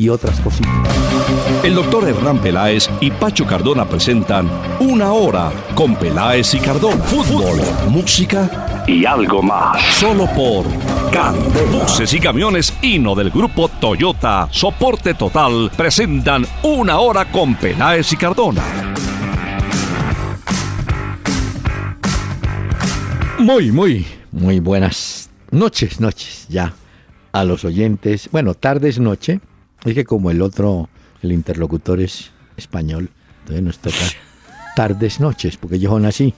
y otras cositas. El doctor Hernán Peláez y Pacho Cardona presentan Una Hora con Peláez y Cardona. Fútbol, música y algo más. Solo por Candela. Buses y camiones Hino del grupo Toyota, soporte total, presentan Una Hora con Peláez y Cardona. Muy, muy, muy buenas noches, noches ya a los oyentes. Bueno, tardes, noche. Es que como el otro, el interlocutor es español, entonces nos toca tardes, noches, porque yo son así.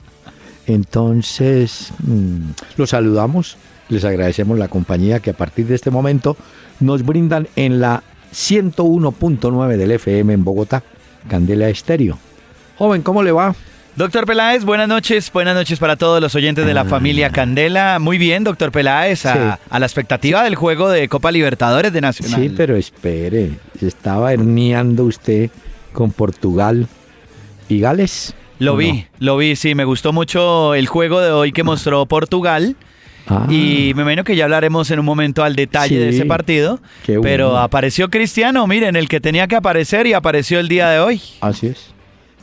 Entonces, mm, los saludamos, les agradecemos la compañía que a partir de este momento nos brindan en la 101.9 del FM en Bogotá, Candela Estéreo. Joven, ¿cómo le va? Doctor Peláez, buenas noches, buenas noches para todos los oyentes de la familia Candela. Muy bien, doctor Peláez, a, Sí. a la expectativa del juego de Copa Libertadores de Nacional. Sí, pero espere, estaba herniando usted con Portugal y Gales. Lo ¿o vi, no? lo vi, sí, me gustó mucho el juego de hoy que mostró Portugal. Ah. Y me imagino que ya hablaremos en un momento al detalle de ese partido. qué bueno. Pero apareció Cristiano, miren, el que tenía que aparecer y apareció el día de hoy. Así es.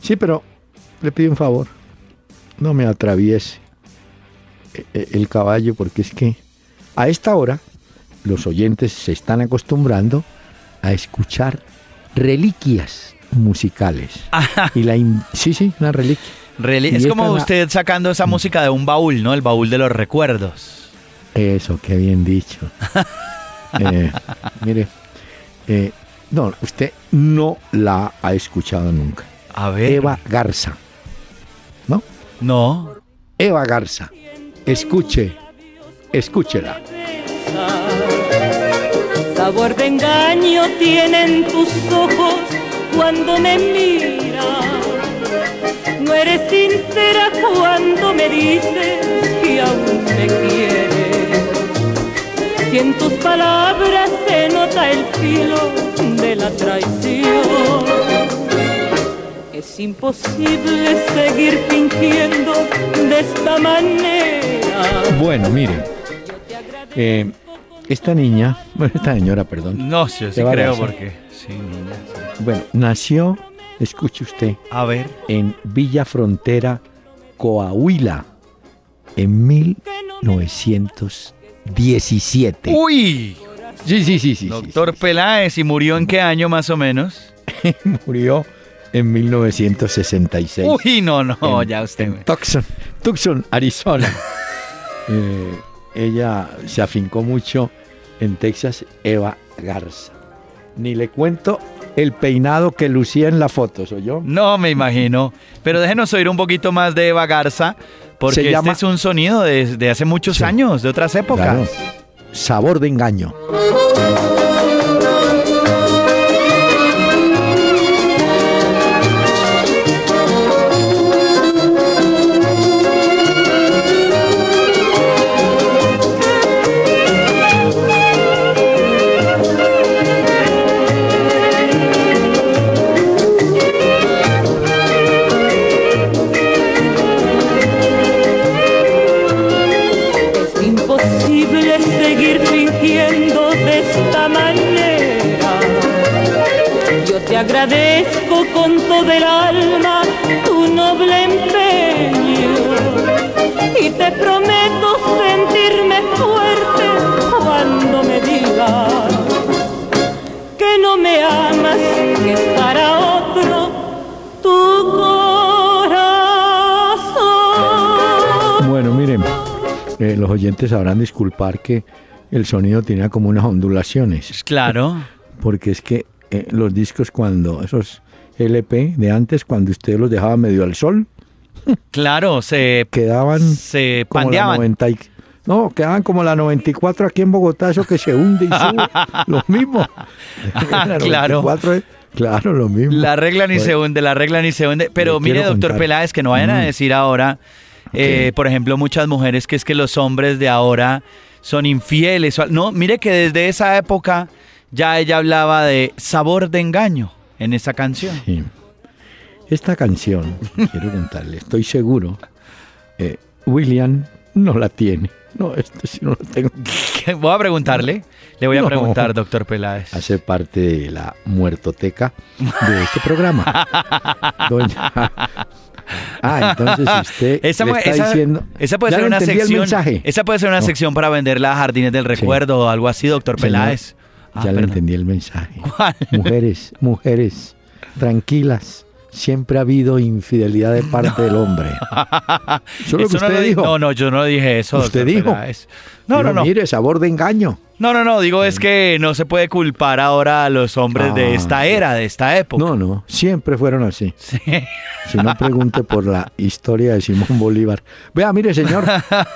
Sí, pero le pido un favor. No me atraviese e- e- el caballo porque es que a esta hora los oyentes se están acostumbrando a escuchar reliquias musicales. Y la sí, sí, una reliquia. Reli- Y es como la- usted sacando esa música de un baúl, ¿no? El baúl de los recuerdos. Eso, qué bien dicho. Eh, mire, eh, no, usted no la ha escuchado nunca. A ver. Eva Garza. ¿No? No. Eva Garza. Escuche, escúchela. Sabor de engaño tienen tus ojos cuando me miras. No eres sincera cuando me dices que aún me quieres. Y en tus palabras se nota el filo de la traición. Es imposible seguir fingiendo de esta manera. Bueno, mire, eh, esta niña, bueno, esta señora, perdón, No, sí, sí creo porque. Sí, niña. sí. bueno, nació, escuche usted, A ver. en Villa Frontera, Coahuila, en 1917. ¡Uy! Sí, sí, sí, sí. sí, Doctor sí, Peláez, ¿y murió en qué año más o menos? Murió en 1966. Uy, no, no, en, ya usted. en Tucson, Tucson, Arizona. Eh, ella se afincó mucho en Texas, Eva Garza. Ni le cuento el peinado que lucía en la foto, ¿soy yo? No me imagino. Pero déjenos oír un poquito más de Eva Garza, porque Se este es un sonido de, de hace muchos Sí. años, de otras épocas. Claro. Sabor de engaño. Oyentes sabrán disculpar que el sonido tenía como unas ondulaciones, Claro. porque es que eh, los discos cuando, esos LP de antes, cuando usted los dejaba medio al sol, Claro, se, quedaban se como la pandeaban. 90 y- no, quedaban como la 94 aquí en Bogotá, eso que se hunde y sube, lo mismo. La Claro. 94 es- claro, lo mismo. La regla ni Bueno, se hunde, la regla ni se hunde. Pero mire, doctor contar. Peláez, que no vayan a Mm. decir ahora Eh, por ejemplo, muchas mujeres que es que los hombres de ahora son infieles. No, mire que desde esa época ya ella hablaba de sabor de engaño en esa canción. Sí. Esta canción, quiero contarle, estoy seguro, eh, William no la tiene. No, esto sí no lo tengo. Voy a preguntarle. Le voy a preguntar, doctor Peláez. Hace parte de la muertoteca de este programa. Doña. Ah, entonces usted esa, está diciendo. Esa puede ser una sección. Esa puede ser una sección para venderla a Jardines del Recuerdo o algo así, doctor Peláez. ya ah, le entendí el mensaje. Mujeres, mujeres, tranquilas siempre ha habido infidelidad de parte del hombre. Eso lo que usted no dijo. No, no, yo no dije eso. Usted dijo. No, no, no. Mire, sabor de engaño. No, no, no, digo es que no se puede culpar ahora a los hombres de esta ah, era, de esta época. No, no, siempre fueron así. Sí. Si no pregunte por la historia de Simón Bolívar. Vea, mire, señor,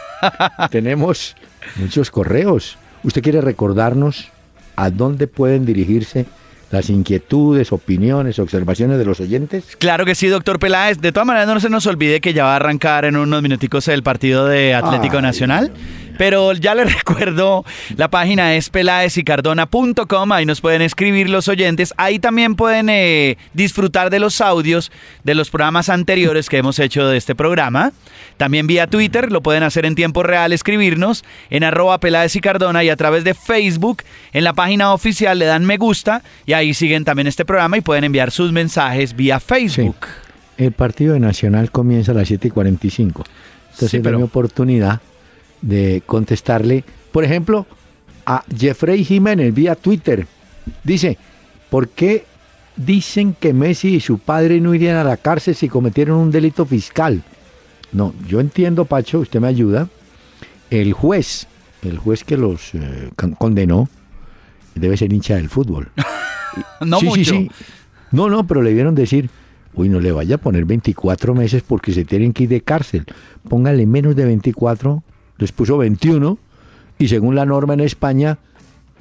tenemos muchos correos. ¿Usted quiere recordarnos a dónde pueden dirigirse las inquietudes, opiniones, observaciones de los oyentes? Claro que sí, doctor Peláez. De todas maneras, no se nos olvide que ya va a arrancar en unos minuticos el partido de Atlético Nacional. Pero ya les recuerdo, la página es pelaesicardona.com, ahí nos pueden escribir los oyentes. Ahí también pueden eh, disfrutar de los audios de los programas anteriores que hemos hecho de este programa. También vía Twitter, lo pueden hacer en tiempo real, escribirnos en arroba Peláez y Cardona y a través de Facebook, en la página oficial le dan me gusta y ahí siguen también este programa y pueden enviar sus mensajes vía Facebook. El partido Nacional comienza a las 7 y 45. Entonces sí, mi oportunidad de contestarle, por ejemplo, a Jeffrey Jiménez vía Twitter. Dice, ¿por qué dicen que Messi y su padre no irían a la cárcel si cometieron un delito fiscal? No, yo entiendo, Pacho, usted me ayuda. El juez, el juez que los eh, condenó, debe ser hincha del fútbol. no sí, mucho. Sí, sí. No, no, pero le vieron decir, uy, no le vaya a poner 24 meses porque se tienen que ir de cárcel. Póngale menos de 24 les puso 21 y según la norma en España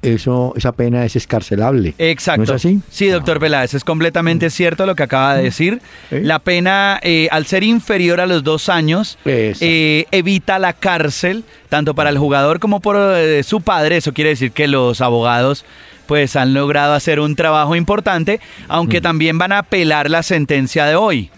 eso, esa pena es escarcelable. Exacto. ¿No es así? Sí, doctor Peláez, es completamente cierto lo que acaba de mm. decir. La pena, eh, al ser inferior a los dos años, eh, evita la cárcel, tanto para el jugador como por eh, su padre. Eso quiere decir que los abogados pues han logrado hacer un trabajo importante, aunque mm. también van a apelar la sentencia de hoy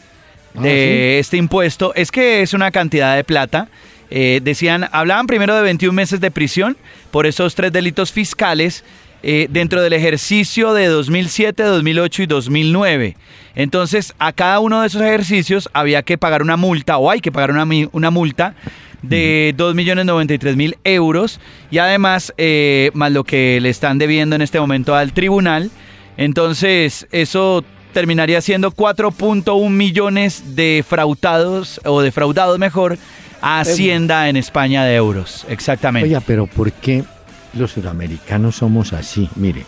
ah, de este impuesto. Es que es una cantidad de plata eh, decían, hablaban primero de 21 meses de prisión por esos tres delitos fiscales eh, dentro del ejercicio de 2007, 2008 y 2009. Entonces, a cada uno de esos ejercicios había que pagar una multa, o hay que pagar una, una multa de 2.093.000 euros y además eh, más lo que le están debiendo en este momento al tribunal. Entonces, eso terminaría siendo 4.1 millones de fraudados o defraudados mejor Hacienda en España de euros, exactamente. Oiga, pero ¿por qué los sudamericanos somos así? Mire,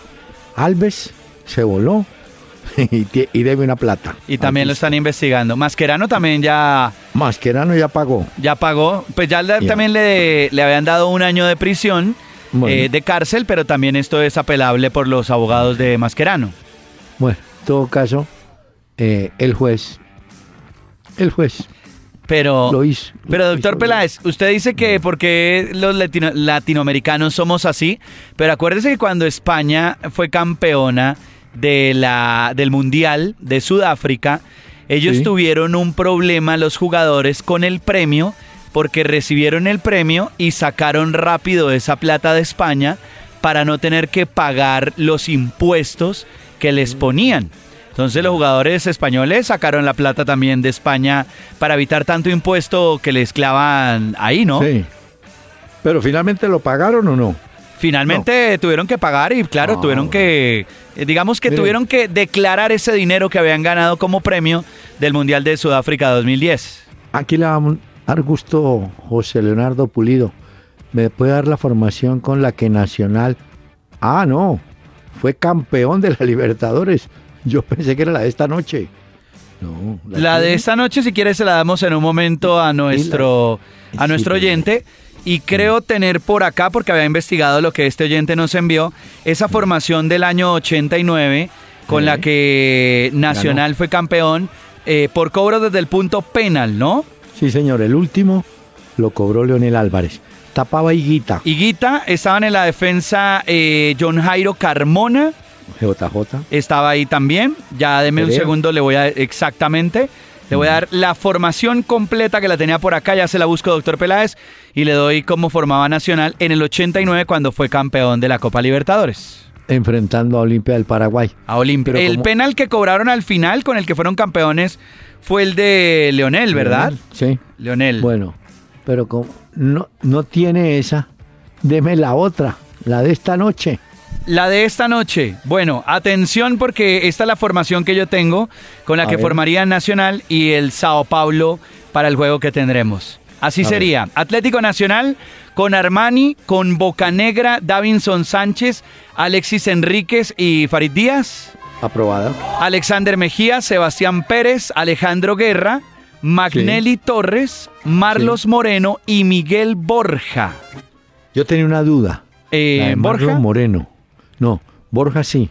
Alves se voló y, debe una plata. Y también lo están investigando. Masquerano también ya... Masquerano ya pagó. Ya pagó. Pues ya, también le, le, habían dado un año de prisión, eh, de cárcel, pero también esto es apelable por los abogados de Masquerano. Bueno, en todo caso, eh, el juez, el juez pero, pero doctor Peláez, usted dice que porque los latinoamericanos somos así, pero acuérdese que cuando España fue campeona de la, del Mundial de Sudáfrica, ellos tuvieron un problema los jugadores con el premio porque recibieron el premio y sacaron rápido esa plata de España para no tener que pagar los impuestos que les ponían. Entonces los jugadores españoles sacaron la plata también de España para evitar tanto impuesto que les clavan ahí, ¿no? Sí. Pero finalmente lo pagaron o no? Finalmente tuvieron que pagar y claro, ah, tuvieron que, eh, digamos que tuvieron que declarar ese dinero que habían ganado como premio del Mundial de Sudáfrica 2010. Aquí le va a dar gusto José Leonardo Pulido. ¿Me puede dar la formación con la que Nacional... Ah, no, fue campeón de la Libertadores yo pensé que era la de esta noche. No, la, de esta noche, si quieres, se la damos en un momento a nuestro, a nuestro oyente. Y creo tener por acá, porque había investigado lo que este oyente nos envió, esa formación del año 89 con la que Nacional fue campeón eh, por cobro desde el punto penal, ¿no? Sí, señor, el último lo cobró Leonel Álvarez. Tapaba Higuita. Higuita, estaban en la defensa eh, John Jairo Carmona. JJ. Estaba ahí también. Ya deme un segundo, le voy a exactamente. Le voy a dar la formación completa que la tenía por acá, ya se la busco, doctor Peláez, y le doy cómo formaba Nacional en el 89 cuando fue campeón de la Copa Libertadores. Enfrentando a Olimpia del Paraguay. A Olimpia. El penal que cobraron al final con el que fueron campeones fue el de Leonel, ¿verdad? sí. Leonel. Bueno, pero como no, no tiene esa, deme la otra, la de esta noche. La de esta noche. Bueno, atención porque esta es la formación que yo tengo con la que formaría Nacional y el Sao Paulo para el juego que tendremos. Así sería. Atlético Nacional con Armani, con Bocanegra, Davinson Sánchez, Alexis Enríquez y Farid Díaz. Aprobada. Alexander Mejía, Sebastián Pérez, Alejandro Guerra, Magnelli Torres, Marlos Moreno y Miguel Borja. Yo tenía una duda. Eh, Borja. Moreno. No, Borja sí.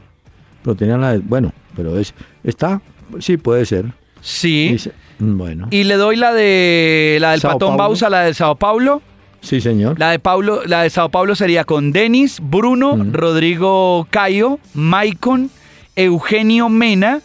Pero tenía la. Bueno, pero es. ¿Está? Sí, puede ser. Sí. bueno. Y le doy la de. La del Patón Bausa, la de Sao Paulo. Sí, señor. La de Paulo, la de Sao Paulo sería con Denis, Bruno, Rodrigo Cayo, Maicon, Eugenio Mena,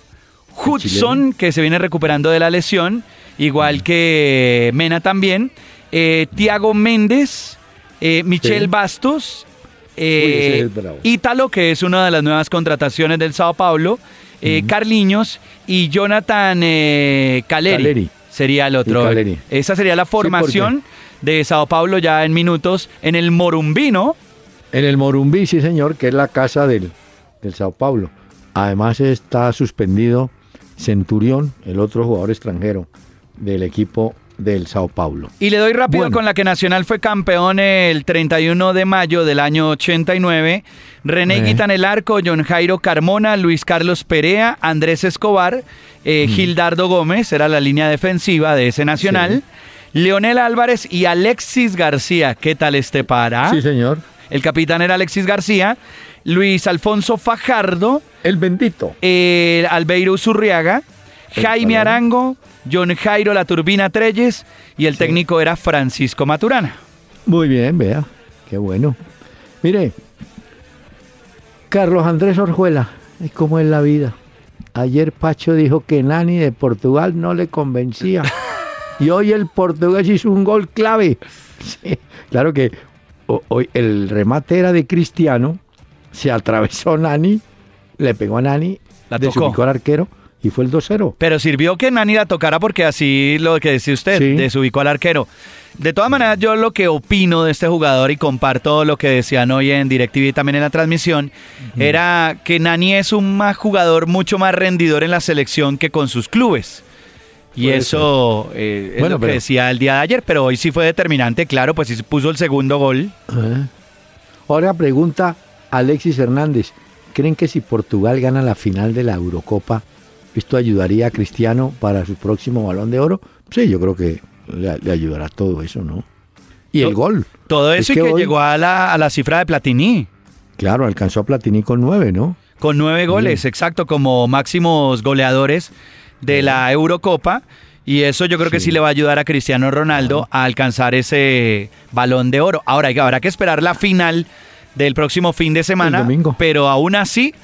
Hudson, que se viene recuperando de la lesión, igual que Mena también, eh, Tiago Méndez, eh, Michel Bastos eh, Ítalo, que es una de las nuevas contrataciones del Sao Paulo, eh, Carliños y Jonathan eh, Caleri, Sería el otro. Esa sería la formación de Sao Paulo ya en minutos en el Morumbí, En el Morumbí, sí, señor, que es la casa del, del Sao Paulo. Además está suspendido Centurión, el otro jugador extranjero del equipo del Sao Paulo. Y le doy rápido con la que Nacional fue campeón el 31 de mayo del año 89. René eh. Guita en el arco, John Jairo Carmona, Luis Carlos Perea, Andrés Escobar, eh, mm. Gildardo Gómez, era la línea defensiva de ese Nacional. Leonel Álvarez y Alexis García. ¿Qué tal este para? Sí, señor. El capitán era Alexis García. Luis Alfonso Fajardo. El bendito. Albeiro Zurriaga. Jaime Arango, John Jairo La Turbina Treyes y el técnico era Francisco Maturana. Muy bien, vea, qué bueno. Mire, Carlos Andrés Orjuela, es como es la vida. Ayer Pacho dijo que Nani de Portugal no le convencía. y hoy el portugués hizo un gol clave. claro que hoy el remate era de Cristiano, se atravesó Nani, le pegó a Nani, la desubicó al arquero y fue el 2-0. Pero sirvió que Nani la tocara porque así lo que decía usted, desubicó al arquero. De todas maneras, yo lo que opino de este jugador y comparto lo que decían hoy en DirecTV y también en la transmisión, era que Nani es un más jugador mucho más rendidor en la selección que con sus clubes. Y eso eh, es lo que decía el día de ayer, pero hoy sí fue determinante, claro, pues sí puso el segundo gol. Ahora pregunta Alexis Hernández, ¿creen que si Portugal gana la final de la Eurocopa, ¿Esto ayudaría a Cristiano para su próximo balón de oro? Sí, yo creo que le, ayudará todo eso, ¿no? Y el gol. Todo eso y que llegó a la, a la cifra de Platini. Claro, alcanzó a Platini con nueve, ¿no? Con nueve goles, exacto, como máximos goleadores de la Eurocopa. Y eso yo creo que sí le va a ayudar a Cristiano Ronaldo a alcanzar ese balón de oro. Ahora habrá que esperar la final del próximo fin de semana. Pero aún así,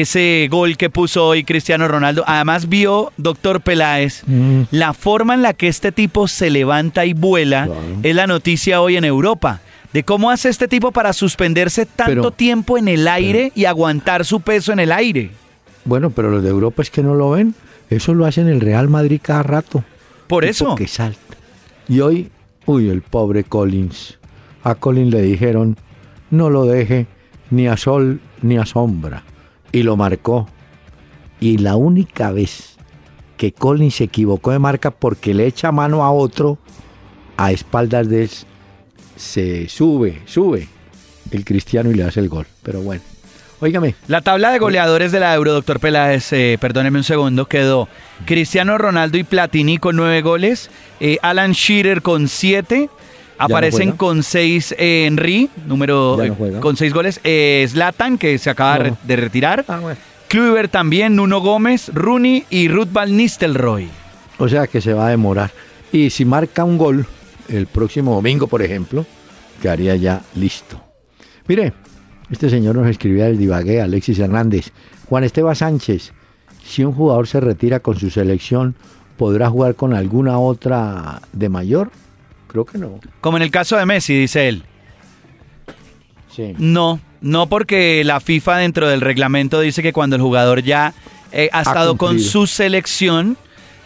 ese gol que puso hoy Cristiano Ronaldo. Además vio, doctor Peláez, mm. la forma en la que este tipo se levanta y vuela es la noticia hoy en Europa. De cómo hace este tipo para suspenderse tanto tiempo en el aire y aguantar su peso en el aire. Bueno, pero los de Europa es que no lo ven. Eso lo hacen el Real Madrid cada rato. Por eso. Que salta. Y hoy, uy, el pobre Collins. A Collins le dijeron, no lo deje ni a sol ni a sombra y lo marcó. Y la única vez que Collins se equivocó de marca porque le echa mano a otro a espaldas de él, se sube, sube el cristiano y le hace el gol. Pero bueno, óigame. La tabla de goleadores de la Euro, doctor Peláez, eh, perdóneme un segundo, quedó Cristiano Ronaldo y Platini con nueve goles, eh, Alan Shearer con siete, Aparecen con seis eh, Henry, número con seis goles. Eh, Zlatan, que se acaba de retirar. Ah, Kluivert también, Nuno Gómez, Rooney y Ruth Van Nistelrooy. O sea que se va a demorar. Y si marca un gol el próximo domingo, por ejemplo, quedaría ya listo. Mire, este señor nos escribía el divague, Alexis Hernández. Juan Esteban Sánchez, si un jugador se retira con su selección, ¿podrá jugar con alguna otra de mayor? Creo que no. Como en el caso de Messi, dice él. Sí. No, no porque la FIFA dentro del reglamento dice que cuando el jugador ya eh, ha, estado con su selección,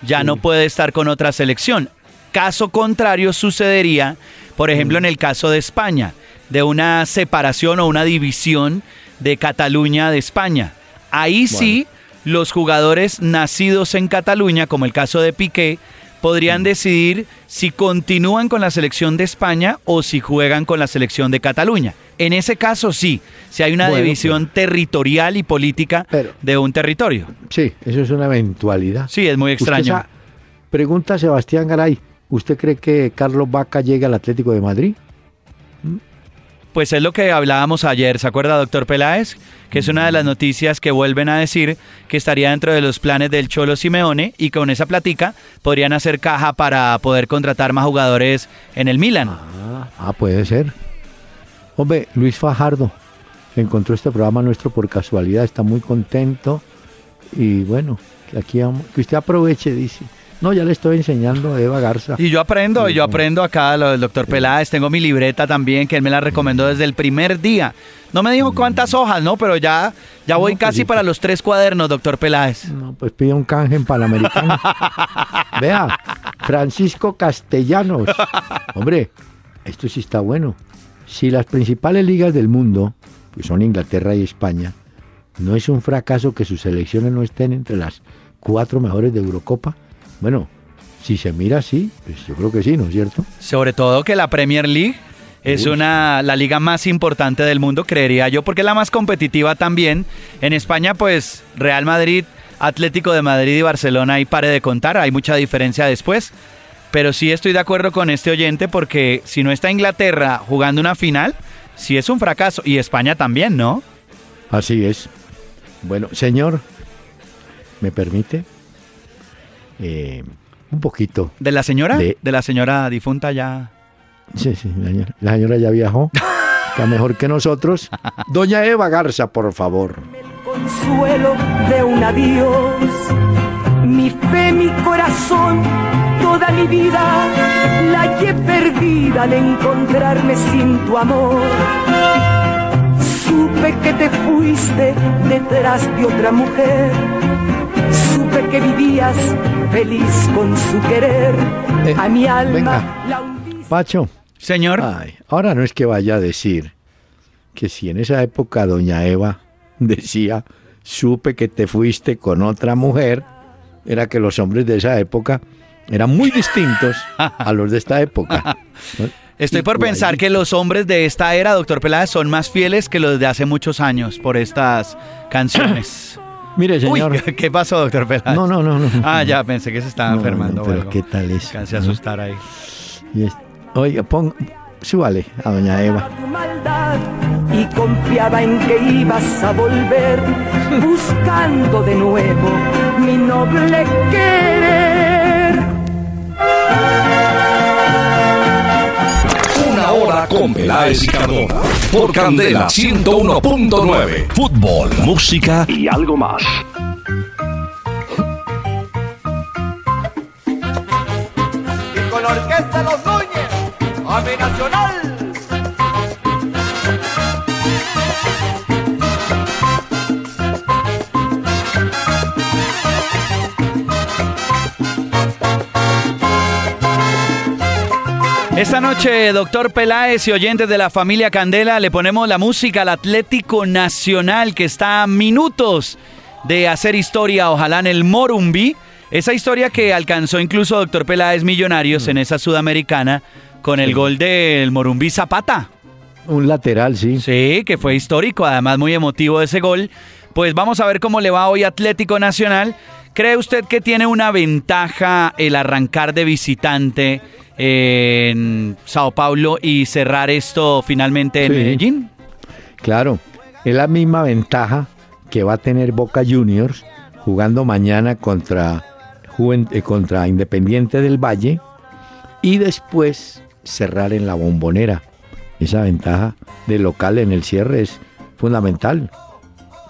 ya no puede estar con otra selección. Caso contrario sucedería, por ejemplo, mm. en el caso de España, de una separación o una división de Cataluña de España. Ahí sí, los jugadores nacidos en Cataluña, como el caso de Piqué, podrían decidir si continúan con la selección de España o si juegan con la selección de Cataluña. En ese caso sí, si hay una división territorial y política de un territorio. Sí, eso es una eventualidad. Sí, es muy extraño. pregunta Sebastián Garay, ¿usted cree que Carlos Vaca llega al Atlético de Madrid? Pues es lo que hablábamos ayer, ¿se acuerda, doctor Peláez? Que es una de las noticias que vuelven a decir que estaría dentro de los planes del Cholo Simeone y con esa platica podrían hacer caja para poder contratar más jugadores en el Milan. Ah, ah puede ser. Hombre, Luis Fajardo encontró este programa nuestro por casualidad, está muy contento y bueno, que aquí que usted aproveche, dice. No, ya le estoy enseñando a Eva Garza. Y yo aprendo, yo aprendo acá lo del doctor Peláez. Tengo mi libreta también, que él me la recomendó desde el primer día. No me dijo cuántas hojas, ¿no? Pero ya, ya voy pues casi para los tres cuadernos, doctor Peláez. No, pues pide un canje en Panamericano. Vea, Francisco Castellanos. Hombre, esto sí está bueno. Si las principales ligas del mundo, pues son Inglaterra y España, no es un fracaso que sus selecciones no estén entre las cuatro mejores de Eurocopa bueno, si se mira así, pues yo creo que sí, ¿no es cierto? Sobre todo que la Premier League es una la liga más importante del mundo, creería yo, porque es la más competitiva también. En España, pues Real Madrid, Atlético de Madrid y Barcelona, y pare de contar, hay mucha diferencia después. Pero sí estoy de acuerdo con este oyente porque si no está Inglaterra jugando una final, sí es un fracaso. Y España también, ¿no? Así es. Bueno, señor, ¿me permite? Eh, un poquito. ¿De la señora? De, la señora difunta ya. Sí, sí, la señora, ya viajó. Está mejor que nosotros. Doña Eva Garza, por favor. El consuelo de un adiós, mi fe, mi corazón, toda mi vida la hallé perdida al encontrarme sin tu amor. Supe que te fuiste detrás de otra mujer Supe que vivías feliz con su querer. Eh, a mi alma la Pacho. Señor. ahora no es que vaya a decir que si en esa época doña Eva decía, supe que te fuiste con otra mujer, era que los hombres de esa época eran muy distintos a los de esta época. Estoy por pensar que los hombres de esta era, doctor Peláez, son más fieles que los de hace muchos años por estas canciones. Mire, señor. ¿qué pasó, doctor Peláez? No, no, no, no. Ah, ya, pensé que se estaba enfermando. pero ¿qué tal es? Cansé asustar ahí. oiga, pon, súbale a doña Eva. Y confiaba en que ibas a volver, buscando de nuevo mi noble querer. Hora con Peláez y Cardona por Candela 101.9. Fútbol, música y algo más. Y con la orquesta Los Núñez, Ave Nacional. Esta noche, doctor Peláez y oyentes de la familia Candela, le ponemos la música al Atlético Nacional que está a minutos de hacer historia, ojalá en el Morumbi. Esa historia que alcanzó incluso doctor Peláez Millonarios en esa sudamericana con el gol del Morumbi Zapata. Un lateral, sí. Sí, que fue histórico, además muy emotivo ese gol. Pues vamos a ver cómo le va hoy Atlético Nacional. ¿Cree usted que tiene una ventaja el arrancar de visitante? en Sao Paulo y cerrar esto finalmente en Medellín? Claro, es la misma ventaja que va a tener Boca Juniors jugando mañana contra, eh, contra Independiente del Valle y después cerrar en la bombonera. Esa ventaja de local en el cierre es fundamental.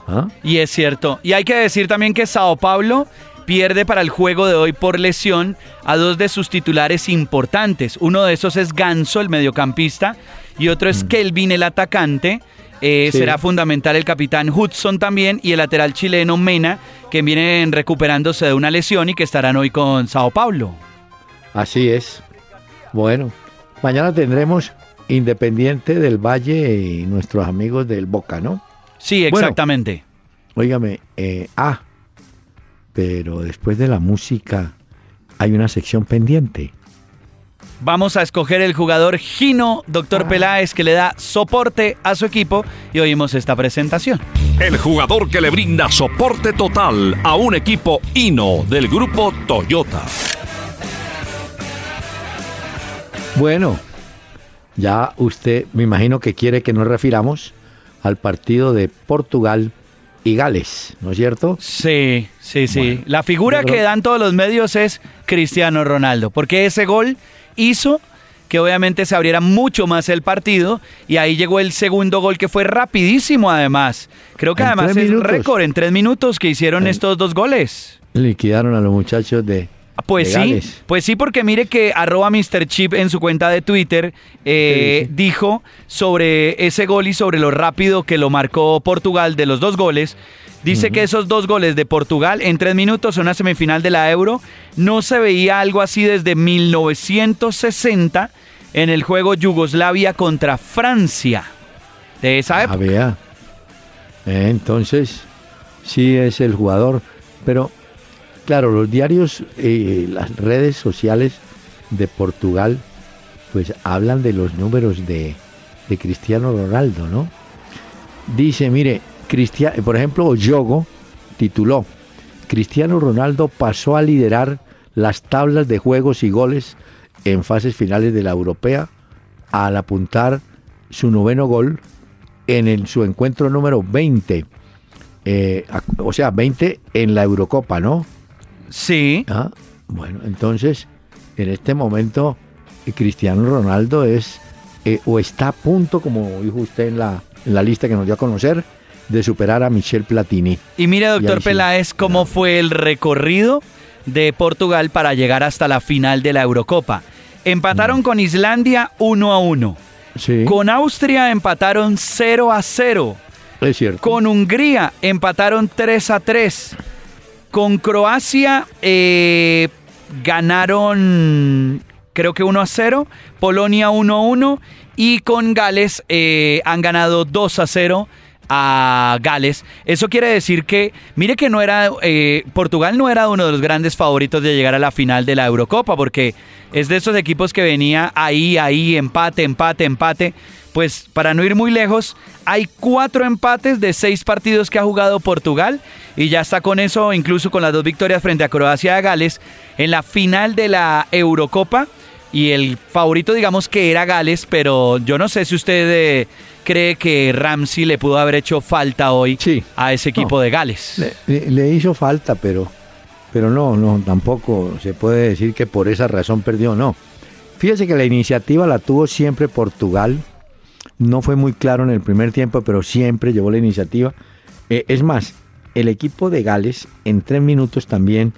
¿Ah? Y es cierto. Y hay que decir también que Sao Paulo pierde para el juego de hoy por lesión a dos de sus titulares importantes. Uno de esos es Ganso, el mediocampista, y otro es mm. Kelvin, el atacante. Eh, será fundamental el capitán Hudson también y el lateral chileno Mena, que vienen recuperándose de una lesión y que estarán hoy con Sao Paulo. Así es. Bueno, mañana tendremos Independiente del Valle y nuestros amigos del Boca, ¿no? Sí, exactamente. óigame, eh, ah, pero después de la música hay una sección pendiente. Vamos a escoger el jugador Gino, doctor ah. Peláez, que le da soporte a su equipo y oímos esta presentación. El jugador que le brinda soporte total a un equipo Hino del grupo Toyota. Bueno, ya usted me imagino que quiere que nos refiramos al partido de Portugal y Gales, ¿no es cierto? Sí, sí, sí. la figura que dan todos los medios es Cristiano Ronaldo, porque ese gol hizo que obviamente se abriera mucho más el partido y ahí llegó el segundo gol que fue rapidísimo además. Creo que además es récord en tres minutos que hicieron estos dos goles. Liquidaron a los muchachos de... Pues sí, pues sí, porque mire que arroba Mr. Chip en su cuenta de Twitter eh, dijo sobre ese gol y sobre lo rápido que lo marcó Portugal de los dos goles. Dice que esos dos goles de Portugal en tres minutos en una semifinal de la Euro no se veía algo así desde 1960 en el juego Yugoslavia contra Francia. De esa época. Ah, eh, entonces, sí es el jugador. Pero, claro, los diarios, eh, las redes sociales de Portugal, pues hablan de los números de, Cristiano Ronaldo, ¿no? Dice, mire, Cristiano, por ejemplo, Yogo tituló, Cristiano Ronaldo pasó a liderar las tablas de juegos y goles en fases finales de la europea al apuntar su noveno gol en su encuentro número 20. Eh, o sea, 20 en la Eurocopa, ¿no? Sí. Ah, bueno, entonces, en este momento, Cristiano Ronaldo es eh, o está a punto, como dijo usted en la, en la lista que nos dio a conocer, de superar a Michel Platini. Y mire, doctor Peláez, cómo fue el recorrido de Portugal para llegar hasta la final de la Eurocopa. Empataron mm. con Islandia 1 a 1. Sí. Con Austria empataron 0 a 0. Es cierto. Con Hungría empataron 3 a 3. Con Croacia eh, ganaron creo que 1 a 0. Polonia 1 a 1. Y con Gales eh, han ganado 2 a 0 a Gales. Eso quiere decir que, mire que no era, eh, Portugal no era uno de los grandes favoritos de llegar a la final de la Eurocopa, porque es de esos equipos que venía ahí, ahí, empate, empate, empate. Pues para no ir muy lejos, hay cuatro empates de seis partidos que ha jugado Portugal y ya está con eso, incluso con las dos victorias frente a Croacia y a Gales, en la final de la Eurocopa. Y el favorito, digamos que era Gales, pero yo no sé si usted eh, cree que Ramsey le pudo haber hecho falta hoy a ese equipo de Gales. Le, hizo falta, pero, pero no, no, tampoco se puede decir que por esa razón perdió, no. Fíjese que la iniciativa la tuvo siempre Portugal. No fue muy claro en el primer tiempo, pero siempre llevó la iniciativa. Eh, es más, el equipo de Gales en tres minutos también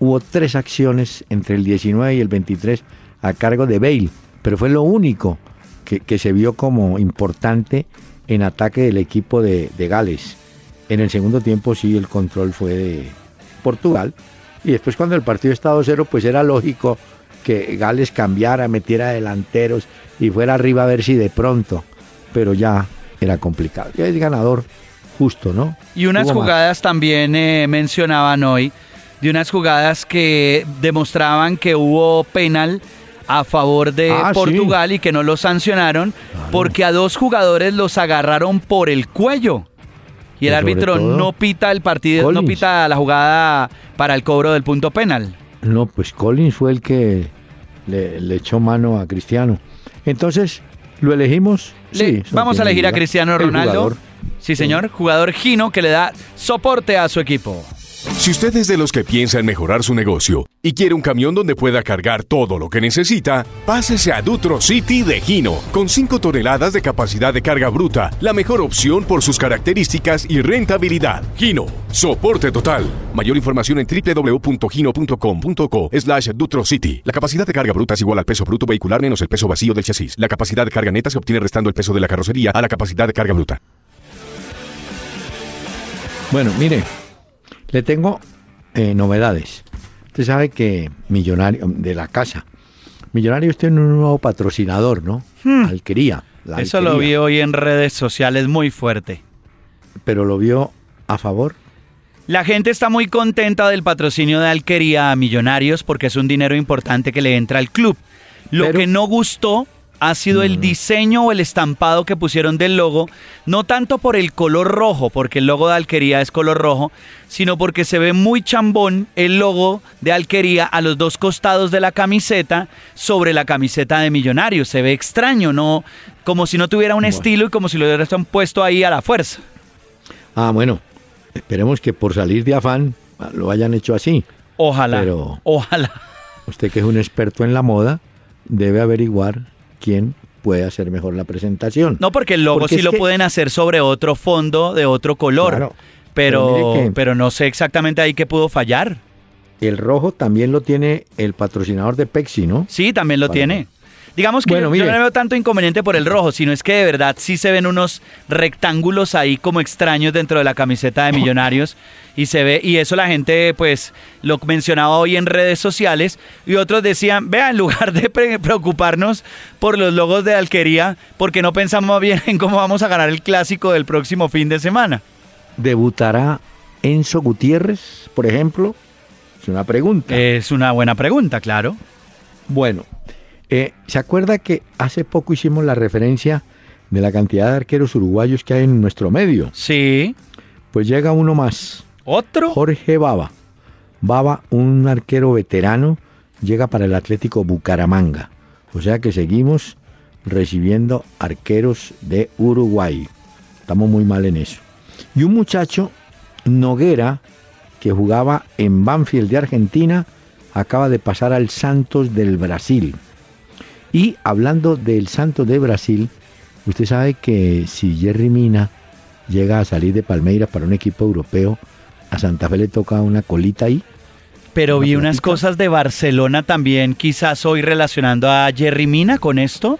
hubo tres acciones entre el 19 y el 23 a cargo de Bale, pero fue lo único que, se vio como importante en ataque del equipo de, Gales. En el segundo tiempo sí el control fue de Portugal. Y después cuando el partido estaba 0 pues era lógico que Gales cambiara, metiera delanteros y fuera arriba a ver si de pronto. Pero ya era complicado. Ya es ganador justo, ¿no? Y unas jugadas también eh, mencionaban hoy, de unas jugadas que demostraban que hubo penal a favor de ah, Portugal y que no lo sancionaron porque a dos jugadores los agarraron por el cuello. Y el árbitro no pita el partido, no pita la jugada para el cobro del punto penal. No, pues Collins fue el que le, echó mano a Cristiano. Entonces, ¿lo elegimos? Sí, vamos a elegir a Cristiano Ronaldo. Sí, señor. Jugador Gino que le da soporte a su equipo. Si usted es de los que piensa en mejorar su negocio y quiere un camión donde pueda cargar todo lo que necesita, pásese a Dutro City de Gino, con 5 toneladas de capacidad de carga bruta, la mejor opción por sus características y rentabilidad. Gino, soporte total. Mayor información en www.gino.com.co slash Dutro City. La capacidad de carga bruta es igual al peso bruto vehicular menos el peso vacío del chasis. La capacidad de carga neta se obtiene restando el peso de la carrocería a la capacidad de carga bruta. Bueno, mire, le tengo eh, novedades. Usted sabe que Millonario, de la casa, Millonarios tiene un nuevo patrocinador, ¿no? Hmm. Alquería. Eso lo vi hoy en redes sociales muy fuerte. ¿Pero lo vio a favor? La gente está muy contenta del patrocinio de Alquería a Millonarios porque es un dinero importante que le entra al club. Lo que no gustó ha sido el diseño o el estampado que pusieron del logo, no tanto por el color rojo, porque el logo de Alquería es color rojo, sino porque se ve muy chambón el logo de Alquería a los dos costados de la camiseta sobre la camiseta de Millonarios. Se ve extraño, no como si no tuviera un estilo y como si lo hubieran puesto ahí a la fuerza. Ah, bueno, esperemos que por salir de afán lo hayan hecho así. Ojalá. Pero ojalá. Usted que es un experto en la moda, debe averiguar quién puede hacer mejor la presentación. No, porque el logo sí lo pueden hacer sobre otro fondo de otro color. pero, pero, no sé exactamente ahí qué pudo fallar. El rojo también lo tiene el patrocinador de Pepsi, ¿no? Sí, también lo tiene. Digamos que yo, no veo tanto inconveniente por el rojo, sino es que de verdad sí se ven unos rectángulos ahí como extraños dentro de la camiseta de Millonarios y se ve y eso la gente pues lo mencionaba hoy en redes sociales y otros decían, vea, en lugar de preocuparnos por los logos de alquería, porque no pensamos bien en cómo vamos a ganar el clásico del próximo fin de semana. ¿Debutará Enzo Gutiérrez, por ejemplo? Es una pregunta. Es una buena pregunta, claro. Bueno, eh, ¿Se acuerda que hace poco hicimos la referencia de la cantidad de arqueros uruguayos que hay en nuestro medio? Sí. Pues llega uno más. ¿Otro? Jorge Baba. Baba, un arquero veterano, llega para el Atlético Bucaramanga. O sea que seguimos recibiendo arqueros de Uruguay. Estamos muy mal en eso. Y un muchacho, Noguera, que jugaba en Banfield de Argentina, acaba de pasar al Santos del Brasil. Y hablando del Santo de Brasil, usted sabe que si Jerry Mina llega a salir de Palmeiras para un equipo europeo, a Santa Fe le toca una colita ahí. Pero vi unas cosas de Barcelona también, quizás hoy relacionando a Jerry Mina con esto.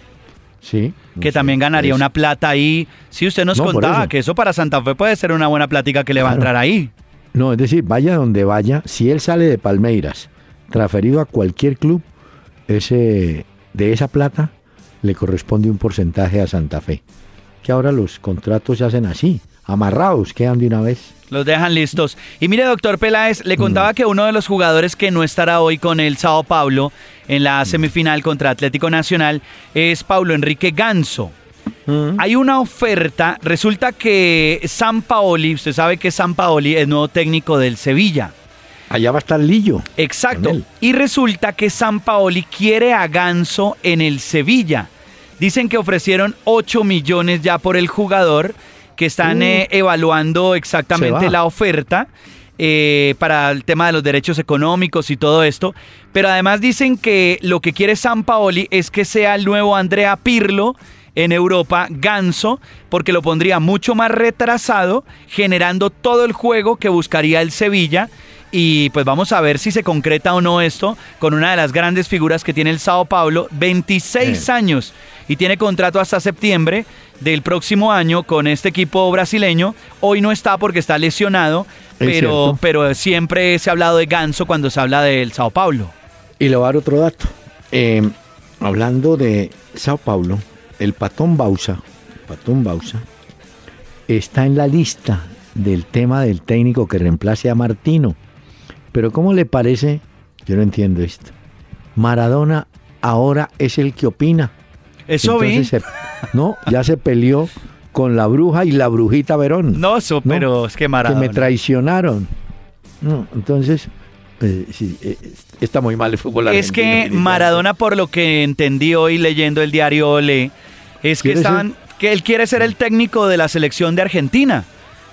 Sí. Que también ganaría una plata ahí. Si usted nos contaba que eso para Santa Fe puede ser una buena plática que le va a entrar ahí. No, es decir, vaya donde vaya, si él sale de Palmeiras, transferido a cualquier club, ese de esa plata le corresponde un porcentaje a Santa Fe. Que ahora los contratos se hacen así, amarrados, quedan de una vez. Los dejan listos. Y mire, doctor Peláez, le contaba mm. que uno de los jugadores que no estará hoy con el Sao Paulo en la mm. semifinal contra Atlético Nacional es Paulo Enrique Ganso. Mm. Hay una oferta, resulta que San Paoli, usted sabe que San Paoli es nuevo técnico del Sevilla. Allá va a estar Lillo. Exacto. Y resulta que San Paoli quiere a Ganso en el Sevilla. Dicen que ofrecieron 8 millones ya por el jugador, que están uh. eh, evaluando exactamente la oferta. Eh, para el tema de los derechos económicos y todo esto. Pero además dicen que lo que quiere San Paoli es que sea el nuevo Andrea Pirlo en Europa, Ganso, porque lo pondría mucho más retrasado, generando todo el juego que buscaría el Sevilla y pues vamos a ver si se concreta o no esto con una de las grandes figuras que tiene el Sao Paulo, 26 años y tiene contrato hasta septiembre del próximo año con este equipo brasileño. Hoy no está porque está lesionado, pero, pero siempre se ha hablado de Ganso cuando se habla del Sao Paulo. Y le voy a dar otro dato. Eh, hablando de Sao Paulo, el Patón Bausa, Patón Bausa, está en la lista del tema del técnico que reemplace a Martino. Pero ¿cómo le parece? Yo no entiendo esto. Maradona ahora es el que opina. Eso vi. no, ya se peleó con la bruja y la brujita Verón. No, eso, pero es que Maradona. Que me traicionaron. No, entonces, eh, sí, eh, está muy mal el fútbol. Es que Maradona, por lo que entendí hoy leyendo el diario Ole, es que estaban, que él quiere ser el técnico de la selección de Argentina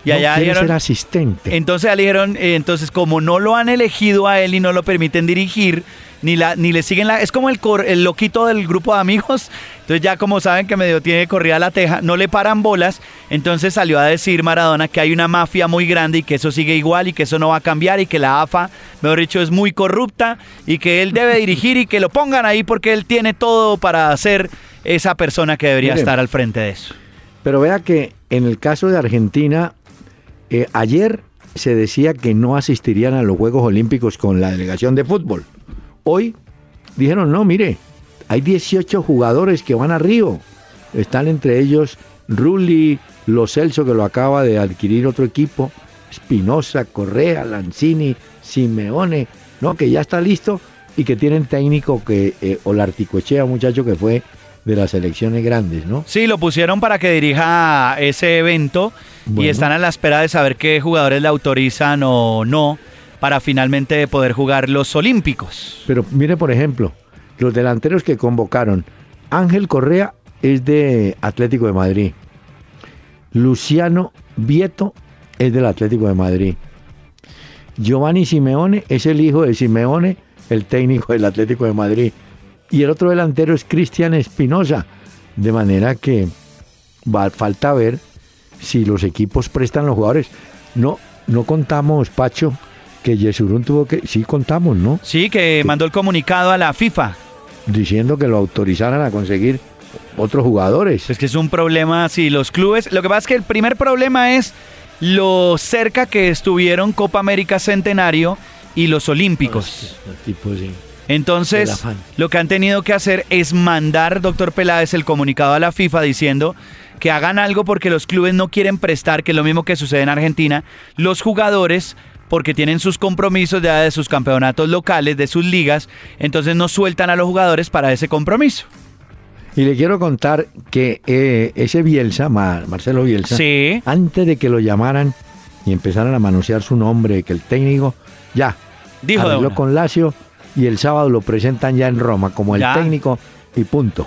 Y allá quiere ser asistente. Entonces dijeron, eh, entonces como no lo han elegido a él y no lo permiten dirigir, ni, la, ni le siguen la... Es como el, el loquito del grupo de amigos. Entonces ya como saben que medio tiene corrida la teja, no le paran bolas. Entonces salió a decir Maradona que hay una mafia muy grande y que eso sigue igual y que eso no va a cambiar y que la AFA, mejor dicho, es muy corrupta y que él debe dirigir y que lo pongan ahí porque él tiene todo para ser esa persona que debería estar al frente de eso. Pero vea que en el caso de Argentina, eh, ayer se decía que no asistirían a los Juegos Olímpicos con la delegación de fútbol. Hoy dijeron, no, mire, hay 18 jugadores que van a Río. Están entre ellos Rulli, Lo Celso, que lo acaba de adquirir otro equipo, Espinosa, Correa, Lanzini, Simeone, ¿no? que ya está listo y que tienen técnico que, eh, Olarticochea, muchacho que fue de las elecciones grandes, ¿no? Sí, lo pusieron para que dirija ese evento y están a la espera de saber qué jugadores le autorizan o no para finalmente poder jugar los Olímpicos. Pero mire, por ejemplo, los delanteros que convocaron. Ángel Correa es de Atlético de Madrid. Luciano Vieto es del Atlético de Madrid. Giovanni Simeone es el hijo de Simeone, el técnico del Atlético de Madrid. Y el otro delantero es Cristian Espinosa. De manera que va, falta ver si los equipos prestan los jugadores. No, no contamos, Pacho, que Yesurún tuvo que, sí contamos, ¿no? Sí, que mandó el comunicado a la FIFA. Diciendo que lo autorizaran a conseguir otros jugadores. Es que es un problema si los clubes, lo que pasa es que el primer problema es lo cerca que estuvieron Copa América Centenario y los Olímpicos. Entonces, lo que han tenido que hacer es mandar, doctor Peláez, el comunicado a la FIFA diciendo que hagan algo porque los clubes no quieren prestar, que es lo mismo que sucede en Argentina, los jugadores porque tienen sus compromisos ya de sus campeonatos locales, de sus ligas, entonces no sueltan a los jugadores para ese compromiso. Y le quiero contar que eh, ese Bielsa, Marcelo Bielsa, antes de que lo llamaran y empezaran a manosear su nombre, que el técnico ya dijo con Lazio y el sábado lo presentan ya en Roma como el técnico y punto.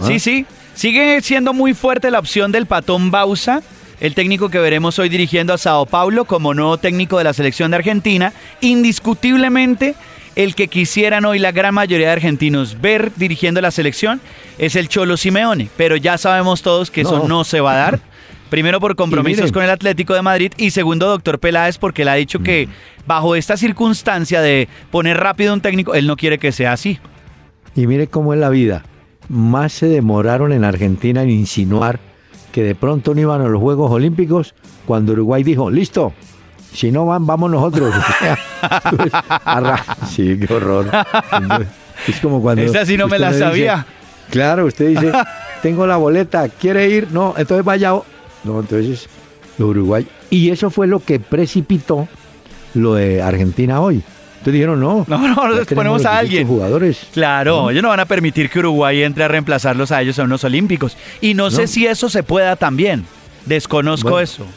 ¿Ah? Sí, sí. Sigue siendo muy fuerte la opción del patón Bausa el técnico que veremos hoy dirigiendo a Sao Paulo como nuevo técnico de la selección de Argentina, indiscutiblemente el que quisieran hoy la gran mayoría de argentinos ver dirigiendo la selección es el Cholo Simeone, pero ya sabemos todos que eso no se va a dar. Primero por compromisos con el Atlético de Madrid y segundo doctor Peláez porque él ha dicho que mm. bajo esta circunstancia de poner rápido un técnico, él no quiere que sea así. Y mire cómo es la vida. Más se demoraron en Argentina en insinuar que de pronto no iban a los Juegos Olímpicos cuando Uruguay dijo, listo, si no van, vamos nosotros. sí, qué horror. Es como cuando... Esa sí no me la sabía. claro, usted dice, tengo la boleta, ¿quiere ir? No, entonces vaya. No, entonces Uruguay. Y eso fue lo que precipitó lo de Argentina hoy. Entonces dijeron, no. No, no, les ponemos a alguien. Jugadores. Claro, ellos no van a permitir que Uruguay entre a reemplazarlos a ellos en unos Olímpicos. Y no, sé si eso se pueda también. Desconozco eso.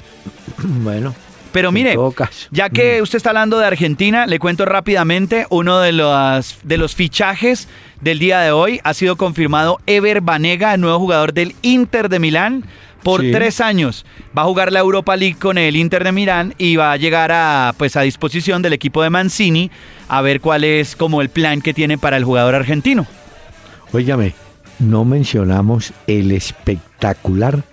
Bueno. Pero mire, ya que mm. usted está hablando de Argentina, le cuento rápidamente, uno de los, de los fichajes del día de hoy ha sido confirmado Ever Banega, el nuevo jugador del Inter de Milán por tres años. Va a jugar la Europa League con el Inter de Milán y va a llegar a, pues, a disposición del equipo de Mancini a ver cuál es como el plan que tiene para el jugador argentino. Óigame, no mencionamos el espectacular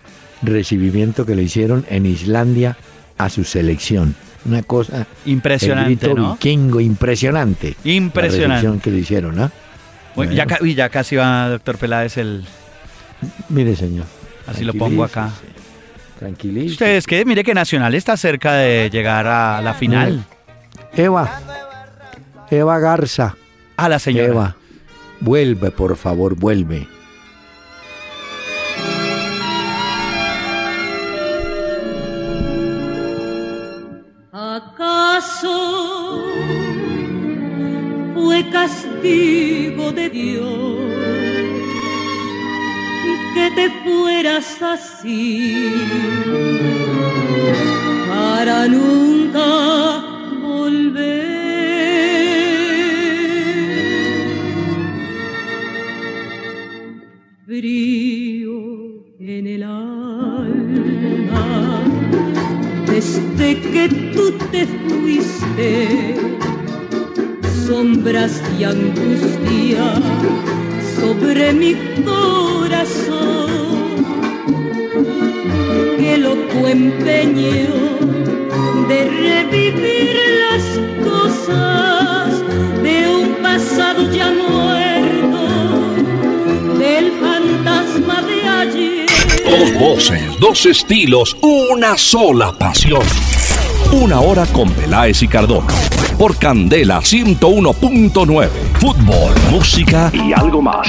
recibimiento que le hicieron en Islandia a su selección. Una cosa impresionante, el vikingo impresionante. Impresionante. La que le hicieron, ¿ah? Ya, ya, casi va, doctor Peláez, el... Mire, señor. Así lo pongo acá. Tranquilísimo. Ustedes que mire que Nacional está cerca de llegar a la final. Eva, Eva Garza. A la señora. Eva, vuelve, por favor, vuelve. ¿Acaso fue castigo de Dios? Que te fueras así. Para nunca volver. Frío en el alma, desde que tú te fuiste, sombras y angustia sobre mi corazón. Que loco empeño de revivir las cosas de un pasado ya muerto, del fantasma de ayer. Dos voces, dos estilos, una sola pasión. Una hora con Peláez y Cardona. Por Candela 101.9. Fútbol, música y algo más.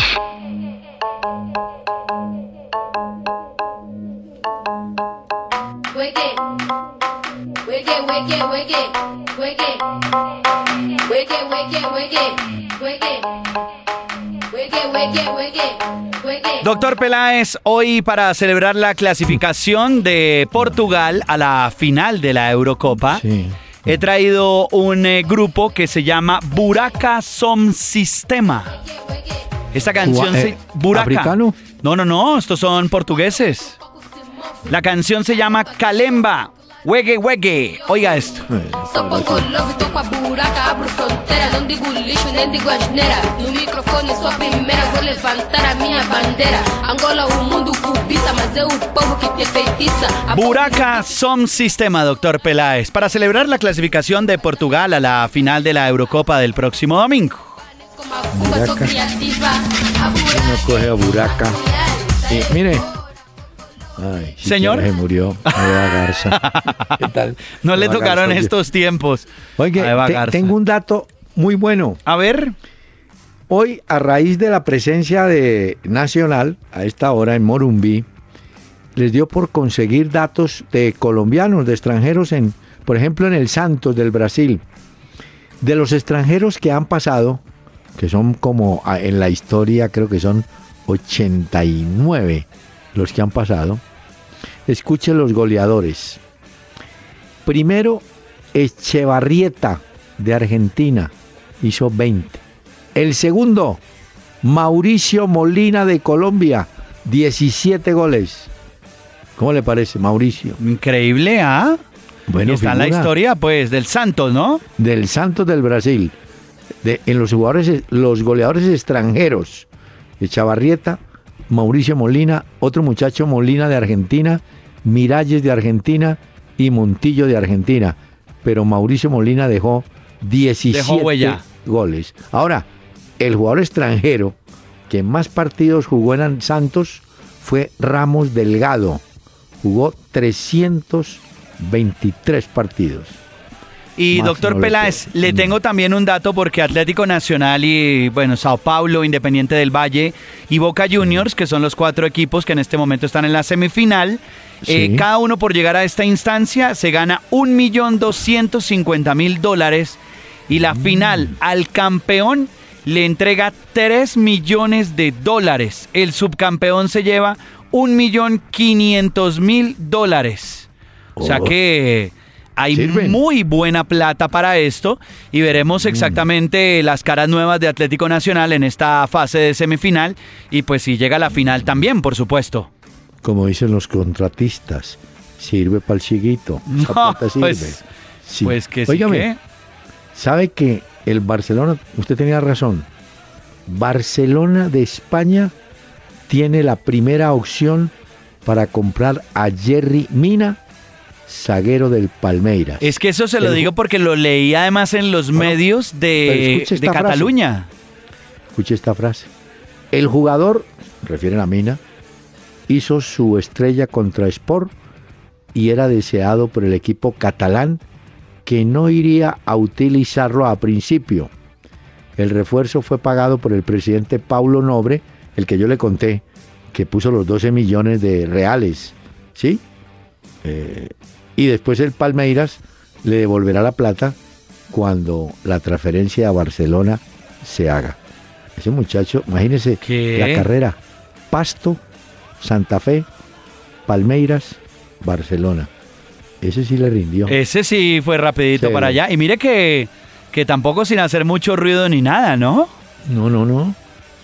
Doctor Peláez, hoy para celebrar la clasificación de Portugal a la final de la Eurocopa, he traído un eh, grupo que se llama Buraca Som Sistema. Esta canción se... Eh, Buraca. No, no, no, estos son portugueses. La canción se llama Kalemba. Huegue, huegue. Oiga esto. Buraca, Som Sistema, doctor Peláez, para celebrar la clasificación de Portugal a la final de la Eurocopa del próximo domingo. Buraca. coge a mire. Ay, Señor. Se murió. Eva Garza. ¿Qué tal? No le tocaron Garza, estos tiempos. Oye, a Eva te- Garza. tengo un dato muy bueno. A ver, Hoy, a raíz de la presencia de Nacional, a esta hora en Morumbí, les dio por conseguir datos de colombianos, de extranjeros, en, por ejemplo, en el Santos del Brasil. De los extranjeros que han pasado, que son como ah, en la historia, creo que son 89 los que han pasado, escuche los goleadores. Primero, Echevarrieta de Argentina, hizo 20. El segundo, Mauricio Molina de Colombia, 17 goles. ¿Cómo le parece, Mauricio? increíble, ¿ah? Bueno, está la historia, pues, del Santos, ¿no? del Santos del Brasil. De, en los jugadores, los goleadores extranjeros, Echavarrieta, Mauricio Molina, otro muchacho Molina de Argentina, Miralles de Argentina y Montillo de Argentina. Pero Mauricio Molina dejó 17 Dejó huella. goles. Ahora, el jugador extranjero que más partidos jugó en Santos fue Ramos Delgado. Jugó 323 partidos. Y Más doctor no Peláez, le tengo también un dato porque Atlético Nacional y, bueno, Sao Paulo, Independiente del Valle y Boca Juniors, que son los cuatro equipos que en este momento están en la semifinal, eh, cada uno por llegar a esta instancia se gana 1.250.000 dólares y la final al campeón le entrega 3 millones de dólares. El subcampeón se lleva 1.500.000 dólares. O sea Oh. que hay Sirven. muy buena plata para esto y veremos exactamente las caras nuevas de Atlético Nacional en esta fase de semifinal y pues si llega a la final también, por supuesto. como dicen los contratistas, sirve para el chiguito. Esa No, sirve. pues- Sí. Pues que sí Óigame, que- ¿sabe que el Barcelona, usted tenía razón, Barcelona de España tiene la primera opción para comprar a Jerry Mina, zaguero del Palmeiras. Es que eso se lo El- digo porque lo leí además en los medios de, de. Cataluña. Escuche esta frase. El jugador, refieren a Mina, hizo su estrella contra Sport y era deseado por el equipo catalán que no iría a utilizarlo a principio. El refuerzo fue pagado por el presidente Paulo Nobre, el que yo le conté, que puso los 12 millones de reales, ¿sí? Eh, y después el Palmeiras le devolverá la plata cuando la transferencia a Barcelona se haga. Ese muchacho, imagínese ¿Qué? la carrera. Pasto, Santa Fe, Palmeiras, Barcelona. Ese sí le rindió. Ese sí fue rapidito Sí. para allá. Y mire que, que tampoco sin hacer mucho ruido ni nada, ¿no? No, no, no.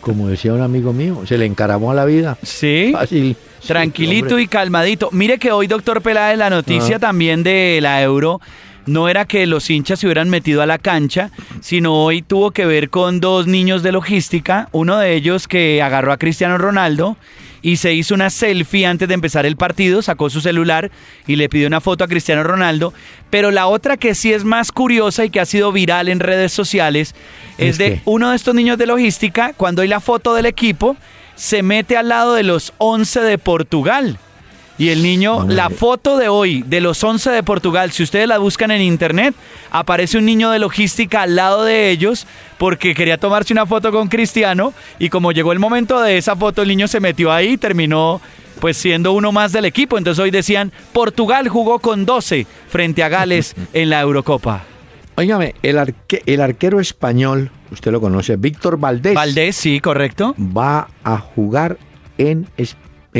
Como decía un amigo mío, se le encaramó a la vida. Sí. Fácil. Tranquilito y calmadito. Mire que hoy, doctor Peláez, la noticia ah. también de la Euro no era que los hinchas se hubieran metido a la cancha, sino hoy tuvo que ver con dos niños de logística, uno de ellos que agarró a Cristiano Ronaldo y se hizo una selfie antes de empezar el partido, sacó su celular y le pidió una foto a Cristiano Ronaldo, pero la otra que sí es más curiosa y que ha sido viral en redes sociales es, de uno de estos niños de logística, cuando hay la foto del equipo, se mete al lado de los 11 de Portugal. Y el niño, la foto de hoy de los 11 de Portugal, si ustedes la buscan en internet, aparece un niño de logística al lado de ellos porque quería tomarse una foto con Cristiano y como llegó el momento de esa foto, el niño se metió ahí y terminó pues siendo uno más del equipo. Entonces hoy decían, Portugal jugó con 12 frente a Gales en la Eurocopa. Óigame, el, el arquero español, usted lo conoce, Víctor Valdés. Valdés, sí, correcto. Va a jugar en,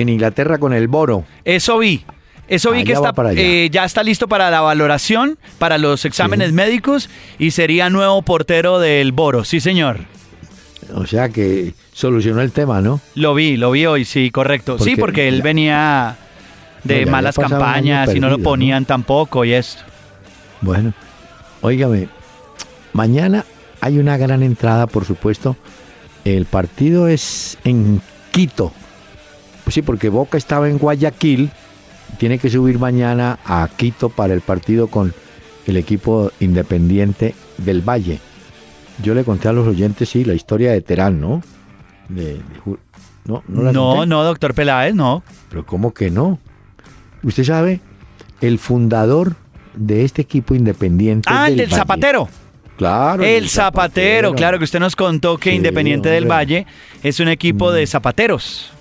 en Inglaterra con el Boro. Eso vi. Eso vi que está, eh, ya está listo para la valoración, para los exámenes médicos y sería nuevo portero del Boro, sí señor. O sea que solucionó el tema, ¿no? Lo vi, lo vi hoy, sí, correcto. sí, porque él venía de malas campañas y no lo ponían tampoco y esto. Bueno, Óigame, mañana hay una gran entrada, por supuesto. El partido es en Quito. Pues sí, porque Boca estaba en Guayaquil. Tiene que subir mañana a Quito para el partido con el equipo independiente del Valle. Yo le conté a los oyentes, sí, la historia de Terán, ¿no? no, no, no, doctor Peláez, no. Pero ¿cómo que no? Usted sabe, el fundador de este equipo independiente. Ah, el del Zapatero. Claro. El, zapatero, claro que usted nos contó que Independiente del Valle es un equipo de mm. zapateros.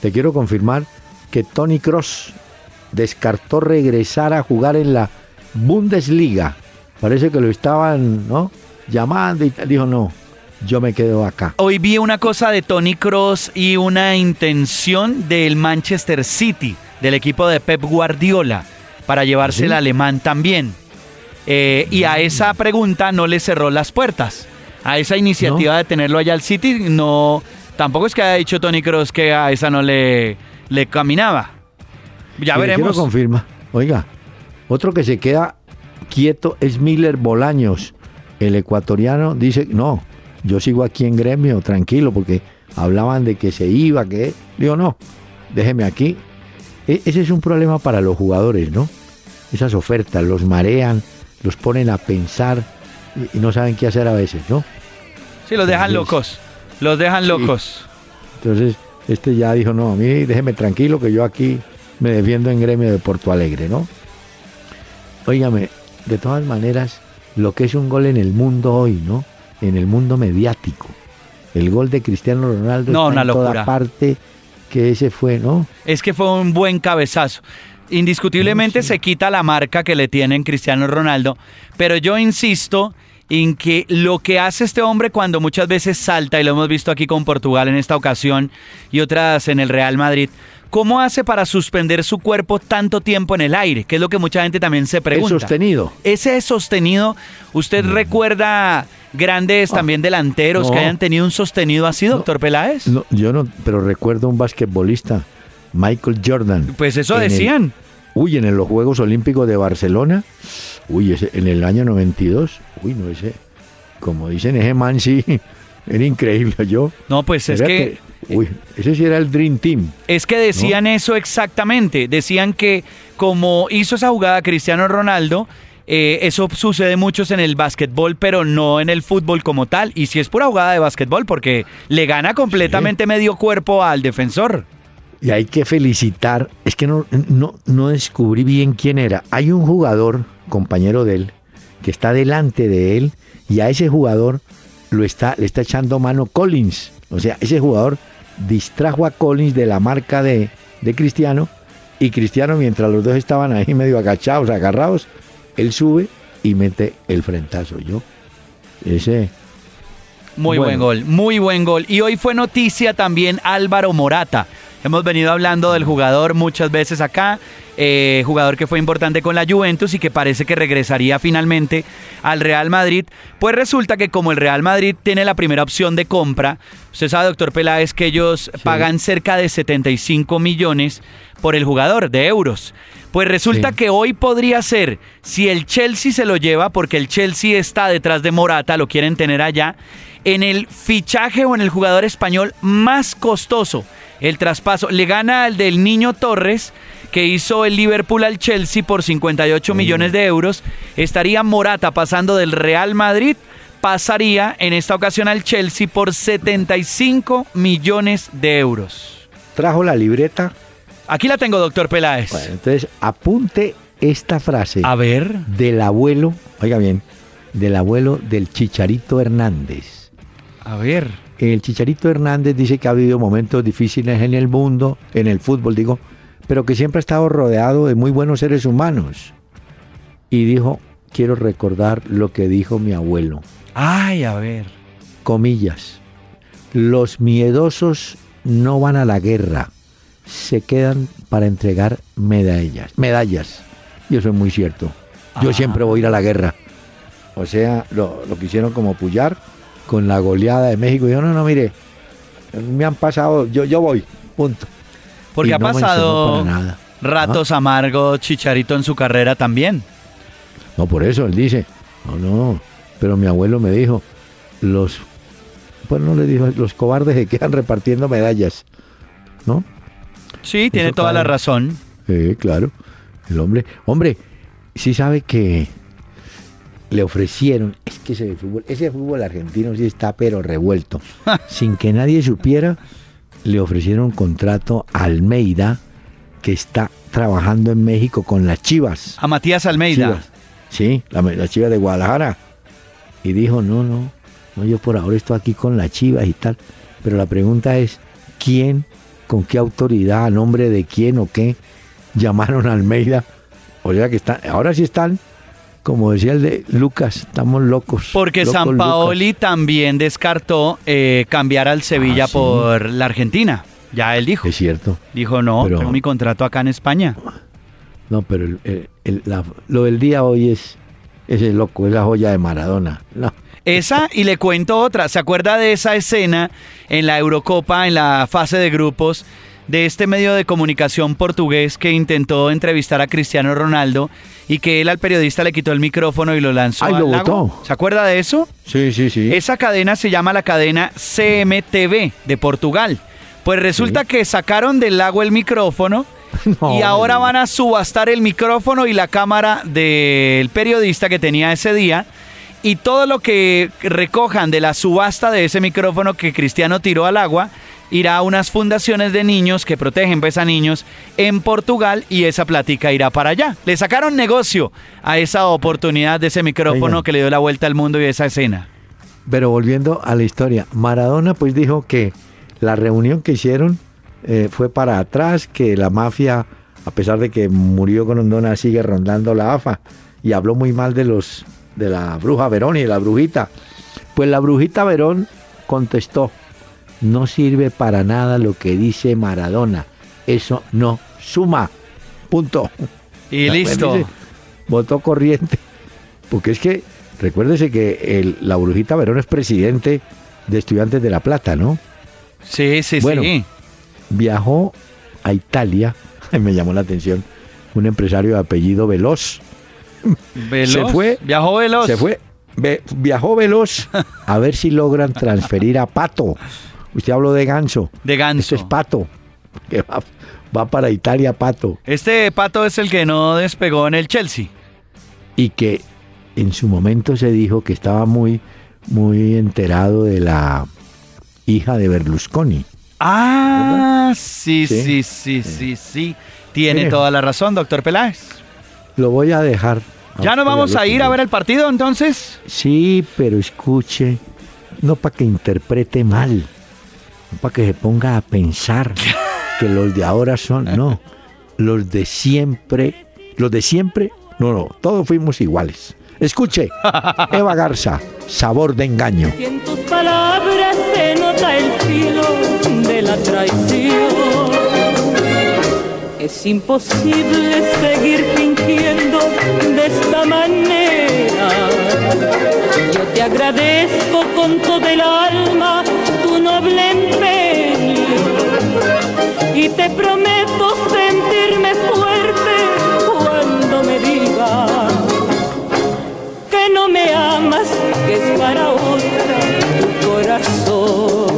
Te quiero confirmar que Tony Cross descartó regresar a jugar en la Bundesliga. Parece que lo estaban, ¿no? Llamando y dijo, no, yo me quedo acá. Hoy vi una cosa de Tony Cross y una intención del Manchester City, del equipo de Pep Guardiola para llevarse el alemán también. Eh, y a esa pregunta no le cerró las puertas. A esa iniciativa de tenerlo allá al City, no. Tampoco es que haya dicho Tony Cross que a esa no le, le caminaba. Ya veremos. confirma. Oiga, otro que se queda quieto es Miller Bolaños. El ecuatoriano dice, no, yo sigo aquí en gremio, tranquilo, porque hablaban de que se iba, que... Digo, no, déjeme aquí. E, ese es un problema para los jugadores, ¿no? esas ofertas, los marean, los ponen a pensar y, no saben qué hacer a veces, ¿no? Sí, los dejan locos, los dejan locos. Entonces, este ya dijo, no, a mí déjeme tranquilo que yo aquí me defiendo en gremio de Porto Alegre, ¿no? Óigame, de todas maneras, lo que es un gol en el mundo hoy, ¿no? En el mundo mediático. El gol de Cristiano Ronaldo no, una en toda parte que ese fue, ¿no? Es que fue un buen cabezazo indiscutiblemente se quita la marca que le tienen Cristiano Ronaldo, pero yo insisto en que lo que hace este hombre cuando muchas veces salta, y lo hemos visto aquí con Portugal en esta ocasión y otras en el Real Madrid, ¿cómo hace para suspender su cuerpo tanto tiempo en el aire? Que es lo que mucha gente también se pregunta. Es sostenido. Ese es sostenido. ¿Usted mm. recuerda grandes ah. también delanteros que hayan tenido un sostenido así, doctor Peláez? No, yo no, pero recuerdo un basquetbolista Michael Jordan. Pues eso decían. uy, en los Juegos Olímpicos de Barcelona, uy, en el año 92, uy, no, ese, como dicen, ese man sí, era increíble yo. No, pues es que, Uy, ese sí era el Dream Team. Es que decían eso exactamente. Decían que como hizo esa jugada Cristiano Ronaldo, eh, eso sucede muchos en el básquetbol, pero no en el fútbol como tal. Y si es pura jugada de básquetbol, porque le gana completamente medio cuerpo al defensor. Y hay que felicitar, es que no, no, no descubrí bien quién era. Hay un jugador, compañero de él, que está delante de él y a ese jugador lo está, le está echando mano Collins. O sea, ese jugador distrajo a Collins de la marca de, de Cristiano y Cristiano, mientras los dos estaban ahí medio agachados, agarrados, él sube y mete el frentazo. Yo, ese. Muy buen gol, muy buen gol. Y hoy fue noticia también Álvaro Morata Hemos venido hablando del jugador muchas veces acá, eh, jugador que fue importante con la Juventus y que parece que regresaría finalmente al Real Madrid. Pues resulta que como el Real Madrid tiene la primera opción de compra, usted sabe, doctor Peláez, que ellos pagan cerca de 75 millones por el jugador de euros. Pues resulta que hoy podría ser, si el Chelsea se lo lleva, porque el Chelsea está detrás de Morata, lo quieren tener allá, en el fichaje o en el jugador español más costoso. El traspaso le gana al del Niño Torres, que hizo el Liverpool al Chelsea por 58 millones de euros. Estaría Morata pasando del Real Madrid, pasaría en esta ocasión al Chelsea por 75 millones de euros. ¿Trajo la libreta? Aquí la tengo, doctor Peláez. Bueno, entonces apunte esta frase. A ver. Del abuelo, oiga bien, del abuelo del Chicharito Hernández. A ver. El Chicharito Hernández dice que ha habido momentos difíciles en el mundo, en el fútbol, digo, pero que siempre ha estado rodeado de muy buenos seres humanos. Y dijo, quiero recordar lo que dijo mi abuelo. Ay, a ver. Comillas. Los miedosos no van a la guerra se quedan para entregar medallas. Medallas. Y eso es muy cierto. Yo ah. siempre voy a ir a la guerra. O sea, lo, lo quisieron como pullar con la goleada de México. Y yo, no, no, mire, me han pasado, yo, yo voy, punto. Porque ha pasado ratos amargos, Chicharito en su carrera también. No, por eso él dice, no, no, pero mi abuelo me dijo, los, pues no le dijo, los cobardes se quedan repartiendo medallas, ¿no? Sí, tiene toda la razón. Sí, claro. El hombre, hombre, sí sabe que le ofrecieron, es que ese fútbol, ese fútbol argentino sí está pero revuelto. Sin que nadie supiera, le ofrecieron un contrato a Almeida, que está trabajando en México con las Chivas. A Matías Almeida. Sí, la, la Chivas de Guadalajara. Y dijo, no, no, no, yo por ahora estoy aquí con las Chivas y tal. Pero la pregunta es, ¿quién con qué autoridad, a nombre de quién o qué llamaron a Almeida. O sea que están, ahora sí están, como decía el de Lucas, estamos locos. Porque San Paoli también descartó eh, cambiar al Sevilla ah, por la Argentina. Ya él dijo. Es cierto. Dijo, no, tengo mi contrato acá en España. No, pero lo del día hoy es ese loco, es la joya de Maradona. No. Esa y le cuento otra. ¿Se acuerda de esa escena en la Eurocopa, en la fase de grupos, de este medio de comunicación portugués que intentó entrevistar a Cristiano Ronaldo y que él al periodista le quitó el micrófono y lo lanzó Ay, lo Botó. ¿Se acuerda de eso? Sí, sí, sí. Esa cadena se llama la cadena CMTV de Portugal. Pues resulta que sacaron del lago el micrófono y ahora van a subastar el micrófono y la cámara del periodista que tenía ese día y todo lo que recojan de la subasta de ese micrófono que Cristiano tiró al agua irá a unas fundaciones de niños que protegen pues, a niños en Portugal y esa plática irá para allá. Le sacaron negocio a esa oportunidad de ese micrófono que le dio la vuelta al mundo y esa escena. Pero volviendo a la historia, Maradona pues dijo que la reunión que hicieron eh, fue para atrás, que la mafia, a pesar de que murió con Ondona, sigue rondando la AFA y habló muy mal de los de la bruja Verón y de la brujita. Pues la brujita Verón contestó, no sirve para nada lo que dice Maradona, eso no suma, punto. Y listo. votó corriente, porque es que recuérdese que el, la brujita Verón es presidente de Estudiantes de La Plata, ¿no? Sí, sí, bueno, sí. Viajó a Italia, me llamó la atención, un empresario de apellido Veloz, Se fue. Viajó veloz. Se fue. viajó veloz a ver si logran transferir a Pato. Usted habló de Ganso. De Ganso. Este es Pato. Que va, para Italia, Pato. Este Pato es el que no despegó en el Chelsea. Y que en su momento se dijo que estaba muy, muy enterado de la hija de Berlusconi. Ah, sí, sí, sí, sí, sí, Tiene toda la razón, doctor Peláez. Lo voy a dejar. ¿Ya nos vamos a ir a ver el partido entonces? Sí, pero escuche, no para que interprete mal, no para que se ponga a pensar que los de ahora son, no, los de siempre, los de siempre, no, no, todos fuimos iguales. Escuche, Eva Garza, sabor de engaño. Y en tus palabras se nota el filo de la traición. Es imposible seguir de esta manera. Yo te agradezco con todo el alma tu noble empeño y te prometo sentirme fuerte cuando me digas que no me amas, que es para otra tu corazón.